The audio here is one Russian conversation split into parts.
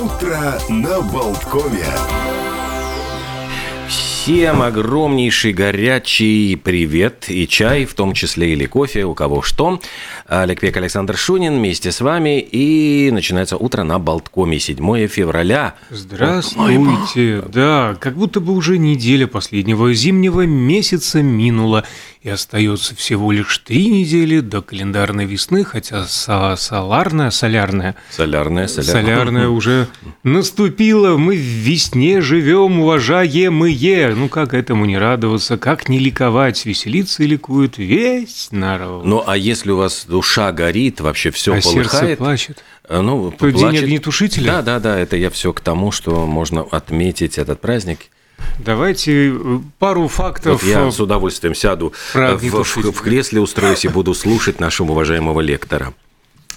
Утро на Болткове. Всем огромнейший горячий привет и чай, в том числе или кофе, у кого что. Олег Век, Александр Шунин вместе с вами. И начинается утро на Болткоме, 7 февраля. Здравствуйте. Да, как будто бы уже неделя последнего зимнего месяца минула. И остается всего лишь три недели до календарной весны, хотя со соларная, солярная, Солярная, солярная. солярная уже наступила. Мы в весне живем, уважаемые. Ну как этому не радоваться, как не ликовать, веселиться и ликует весь народ. Ну, а если у вас душа горит, вообще все а сердце полыхает, плачет. э, ну, То день плачет. огнетушителя? Да, да, да, это я все к тому, что можно отметить этот праздник. Давайте э, пару фактов. Вот я э, с удовольствием сяду в, в- в кресле, устроюсь и буду слушать нашего уважаемого лектора.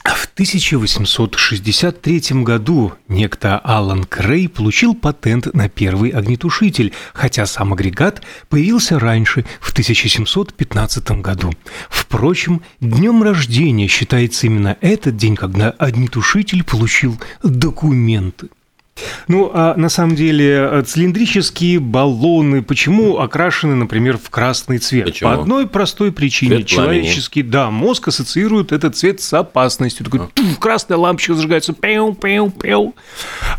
В 1863 году некто Алан Крей получил патент на первый огнетушитель, хотя сам агрегат появился раньше, в 1715 году. Впрочем, днем рождения считается именно этот день, когда огнетушитель получил документы. Ну, а на самом деле э, цилиндрические баллоны почему окрашены, например, в красный цвет? Почему? По одной простой причине. Цвет пламени. Человеческий, да, мозг ассоциирует этот цвет с опасностью. Такой туф, красная лампочка зажигается, пяу, пяу, пяу.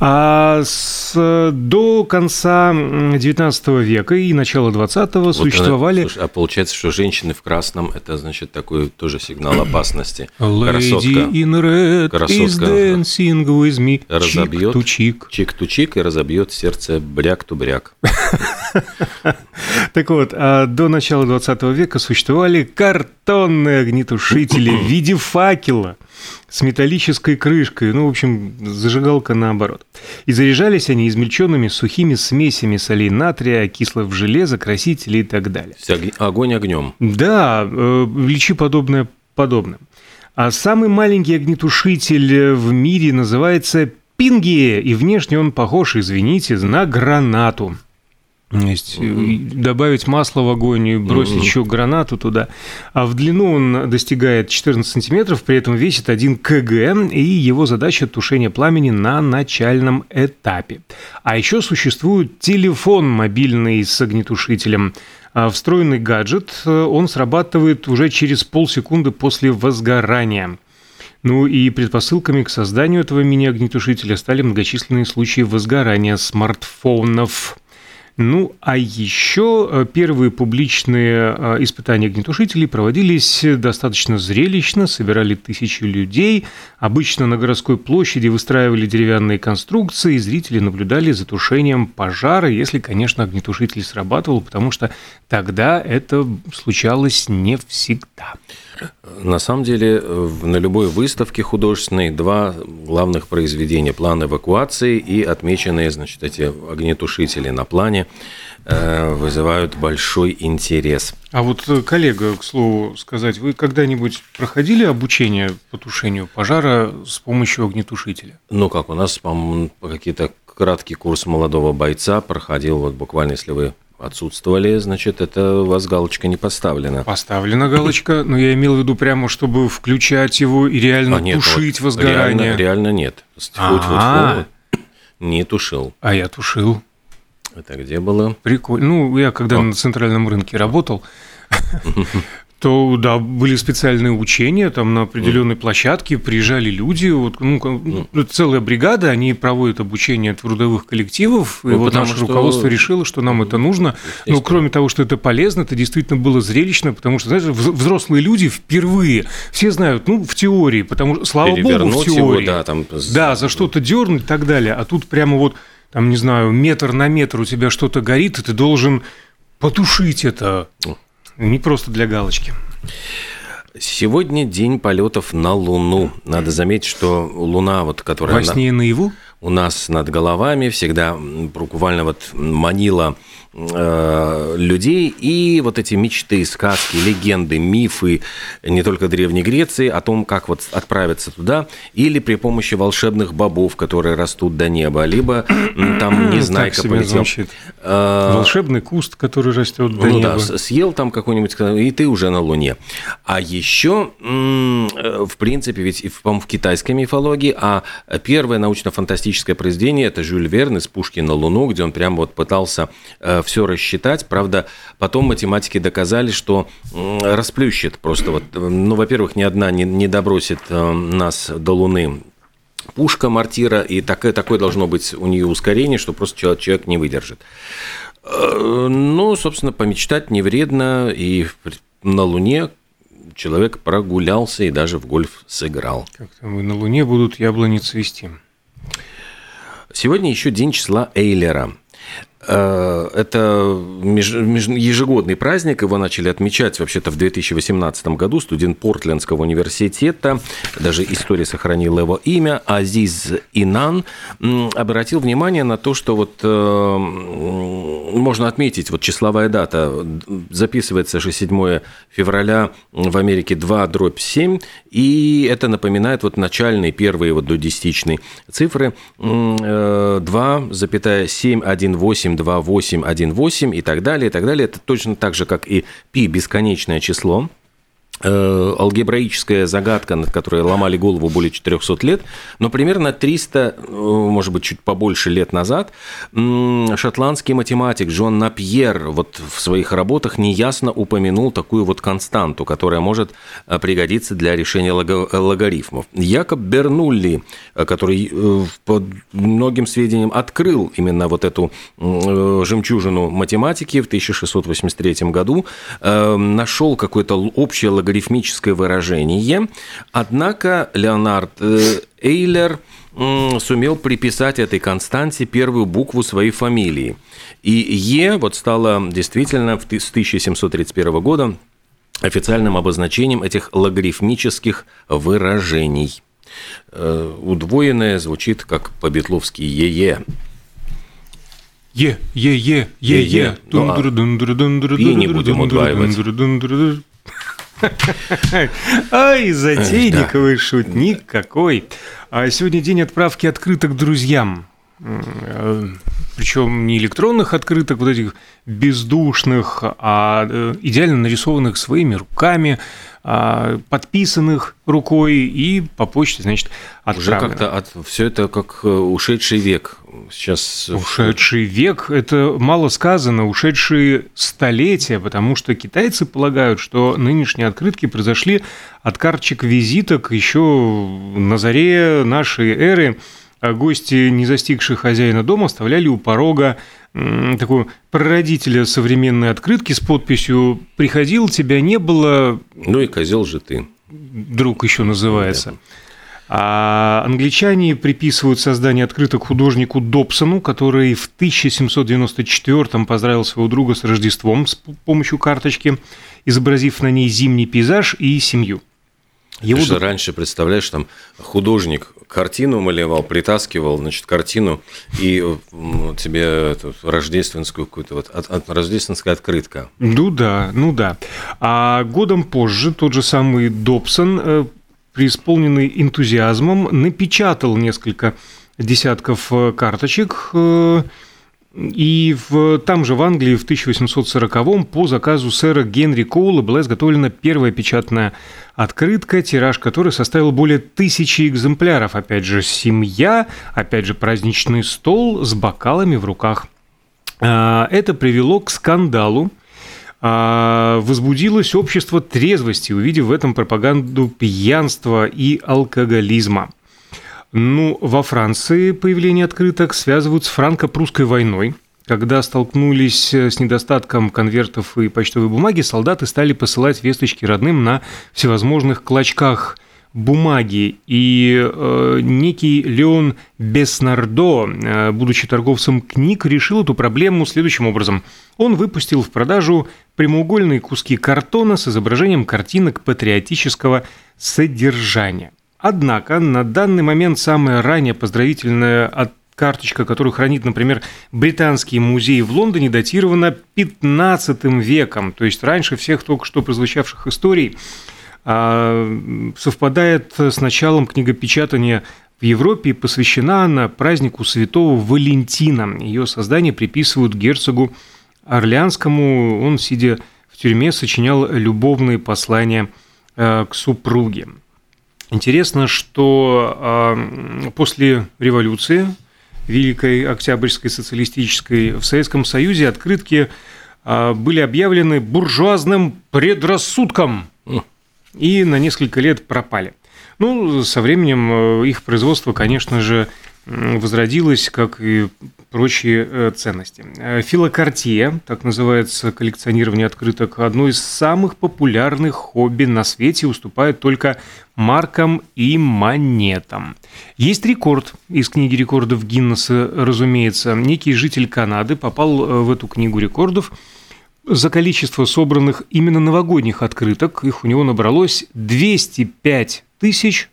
А с, до конца м, 19 века и начала 20-го Вот существовали... она- слушай, а получается, что женщины в красном – это, значит, такой тоже сигнал опасности. Lady Красотка. in red is Красотка. dancing with me. Разобьет. Чик-ту-чик. Чик-ту-чик и разобьет сердце бряк-ту-бряк. Так вот, а до начала 20 века существовали картонные огнетушители в виде факела с металлической крышкой, ну, в общем, зажигалка наоборот. И заряжались они измельченными сухими смесями солей натрия, кислого железа, красителей и так далее. Огонь огнем. Да, э, лечи подобное подобным. А самый маленький огнетушитель э, в мире называется Пинги, и внешне он похож, извините, на гранату. Есть э, добавить масло в огонь и бросить еще гранату туда. А в длину он достигает 14 сантиметров, при этом весит 1 кг, и его задача тушение пламени на начальном этапе. А еще существует телефон мобильный с огнетушителем. А Встроенный гаджет, э, он срабатывает уже через полсекунды после возгорания. Ну и предпосылками к созданию этого мини-огнетушителя стали многочисленные случаи возгорания смартфонов. Ну, а еще э, первые публичные э, испытания огнетушителей проводились достаточно зрелищно, собирали тысячи людей. Обычно на городской площади выстраивали деревянные конструкции, и зрители наблюдали за тушением пожара, если, конечно, огнетушитель срабатывал, потому что тогда это случалось не всегда. На самом деле, на любой выставке художественной два главных произведения – план эвакуации и отмеченные, значит, эти огнетушители на плане э, вызывают большой интерес. А вот, э, коллега, к слову сказать, вы когда-нибудь проходили обучение по тушению пожара с помощью огнетушителя? Ну, как у нас, по-моему, какие-то краткий курс молодого бойца проходил, вот буквально, если вы отсутствовали, значит, это у вас галочка не поставлена. Поставлена галочка, но я имел в виду прямо, чтобы включать его и реально А нет, тушить вот возгорание. Реально, реально нет. А. Не тушил. А я тушил. Это где было? Прикольно. Ну, я когда О. на центральном рынке работал, то да, были специальные учения, там на определенной площадке приезжали люди, вот, ну, как- ну, целая бригада, они проводят обучение трудовых коллективов, и Ну, вот потому наше что- руководство решило, что нам это нужно. Ну, кроме того, что это полезно, это действительно было зрелищно, потому что, знаешь, вз- взрослые люди впервые, все знают, ну, в теории, потому что, слава богу, в Перевернуть его, теории. да, там... Да, за что-то дернуть и так далее. А тут прямо вот, там, не знаю, метр на метр у тебя что-то горит, и ты должен потушить это. Не просто для галочки. Сегодня день полетов на Луну. Надо заметить, что Луна, вот, которая Во сне и наяву? У нас над головами, всегда буквально вот манила э, людей и вот эти мечты, сказки, легенды, мифы не только Древней Греции о том, как вот отправиться туда, или при помощи волшебных бобов, которые растут до неба, либо там Незнайка полетел. Э, Волшебный куст, который растет до ну неба. да, съел там какой-нибудь, и ты уже на Луне. А еще, э, в принципе, ведь, по-моему, в китайской мифологии, а первая научно-фантастическая фантастическое произведение. Это Жюль Верн из «Пушки на Луну», где он прямо вот пытался э, все рассчитать. Правда, потом математики доказали, что расплющит просто вот, ну, во-первых, ни одна не, не добросит нас до Луны пушка, мортира, и такое, такое должно быть у нее ускорение, что просто человек, человек не выдержит. Ну, собственно, помечтать не вредно, и на Луне человек прогулялся и даже в гольф сыграл. Как там и на Луне будут яблони цвести. Сегодня еще день числа Эйлера. Э, это ежегодный праздник, его начали отмечать вообще-то в 2018 году. Студент Портлендского университета, даже история сохранила его имя, Азиз Инан, обратил внимание на то, что вот э, можно отметить, вот числовая дата, записывается же 7 февраля в Америке 2 дробь 7, и это напоминает вот начальные первые вот до десятичной цифры. 2,718 82818 и так далее, и так далее. Это точно так же, как и π бесконечное число. Э, алгебраическая загадка, над которой ломали голову более 400 лет, но примерно 300, э, может быть, чуть побольше лет назад шотландский математик Джон Напьер вот в своих работах неясно упомянул такую вот константу, которая может э, пригодиться для решения логарифмов. Якоб Бернулли, который по многим сведениям открыл именно вот эту жемчужину математики в 1683 году, нашел какое-то общее логарифмическое логарифмическое выражение. Однако Леонард э, Эйлер сумел приписать этой константе первую букву своей фамилии. И Е вот стало действительно с 1731 года официальным обозначением этих логарифмических выражений. Э, удвоенное звучит как по-бетловски «е-е». Е, е, е, е, е. Ну, а не будем удваивать. Ай, затейниковый шутник какой. А сегодня день отправки открыток друзьям. Причем не электронных открыток, вот этих бездушных, а э, идеально нарисованных своими руками, а, подписанных рукой и по почте, значит, отправлено. Уже как-то от, все это как э, ушедший век. Сейчас... Ушедший век – это мало сказано, ушедшие столетия, потому что китайцы полагают, что нынешние открытки произошли от карточек визиток еще на заре нашей эры. А гости, не застигшие хозяина дома, оставляли у порога такого прародителя современной открытки с подписью «Приходил, тебя не было». Ну и козел же ты. Друг еще называется. А англичане приписывают создание открыток художнику Добсону, который в 1794-м поздравил своего друга с Рождеством с помощью карточки, изобразив на ней зимний пейзаж и семью. Его... Ты же раньше, представляешь, там художник картину малевал, притаскивал, значит, картину, и тебе эту рождественскую какую-то вот от, от, рождественская открытка. Ну да, ну да. А годом позже тот же самый Добсон, э, преисполненный энтузиазмом, напечатал несколько десятков э, карточек, э, и в, там же в Англии в 1840-м по заказу сэра Генри Коула была изготовлена первая печатная открытка, тираж которой составил более тысячи экземпляров. Опять же, семья, опять же, праздничный стол с бокалами в руках. А, это привело к скандалу, а, возбудилось общество трезвости, увидев в этом пропаганду пьянства и алкоголизма – ну, во Франции появление открыток связывают с франко-прусской войной. Когда столкнулись с недостатком конвертов и почтовой бумаги, солдаты стали посылать весточки родным на всевозможных клочках бумаги. И э, некий Леон Беснардо, э, будучи торговцем книг, решил эту проблему следующим образом. Он выпустил в продажу прямоугольные куски картона с изображением картинок патриотического содержания – Однако на данный момент самая ранняя поздравительная от карточка, которую хранит, например, Британский музей в Лондоне, датирована 15 веком. То есть раньше всех только что прозвучавших историй а, совпадает с началом книгопечатания в Европе и посвящена она празднику святого Валентина. Ее создание приписывают герцогу Орлеанскому. Он, сидя в тюрьме, сочинял любовные послания а, к супруге. Интересно, что после революции Великой Октябрьской социалистической, в Советском Союзе открытки а, были объявлены буржуазным предрассудком и на несколько лет пропали. Ну, со временем э, их производство, конечно же, возродилось, как и прочие э, ценности. Э, филокартия, так называется коллекционирование открыток, одно из самых популярных хобби на свете, уступает только маркам и монетам. Есть рекорд из книги рекордов Гиннесса, разумеется. Некий житель Канады попал в эту книгу рекордов за количество собранных именно новогодних открыток. Их у него набралось 205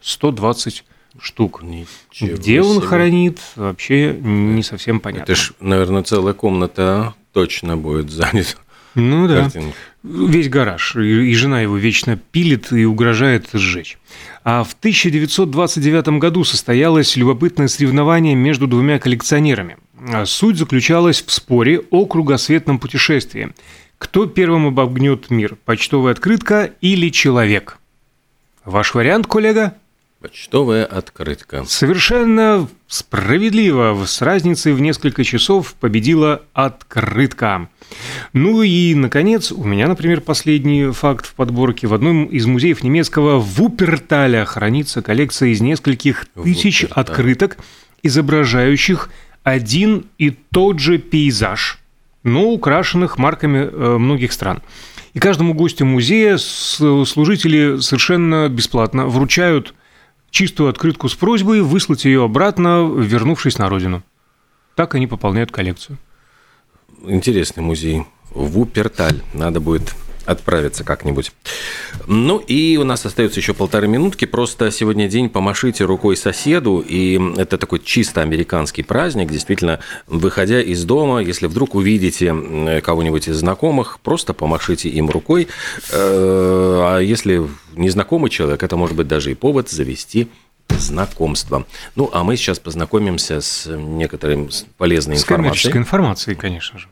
120 штук. Ничего Где себе. он хранит, вообще не совсем понятно. Это ж, наверное, целая комната точно будет занята. Ну да. Картинка. Весь гараж. И, и жена его вечно пилит и угрожает сжечь. А в 1929 году состоялось любопытное соревнование между двумя коллекционерами. А суть заключалась в споре о кругосветном путешествии. Кто первым обогнет мир, почтовая открытка или человек? Ваш вариант, коллега? Почтовая открытка. Совершенно справедливо. С разницей в несколько часов победила открытка. Ну и, наконец, у меня, например, последний факт в подборке. В одном из музеев немецкого Вуперталя хранится коллекция из нескольких тысяч Вуперталь. открыток, изображающих один и тот же пейзаж, но украшенных марками э, многих стран. И каждому гостю музея служители совершенно бесплатно вручают чистую открытку с просьбой выслать ее обратно, вернувшись на родину. Так они пополняют коллекцию. Интересный музей. Вуперталь. Надо будет отправиться как-нибудь. Ну и у нас остается еще полторы минутки. Просто сегодня день помашите рукой соседу, и это такой чисто американский праздник. Действительно, выходя из дома, если вдруг увидите кого-нибудь из знакомых, просто помашите им рукой. Э, а если незнакомый человек, это может быть даже и повод завести знакомство. Ну, а мы сейчас познакомимся с некоторым полезной информацией. С коммерческой информацией, конечно же.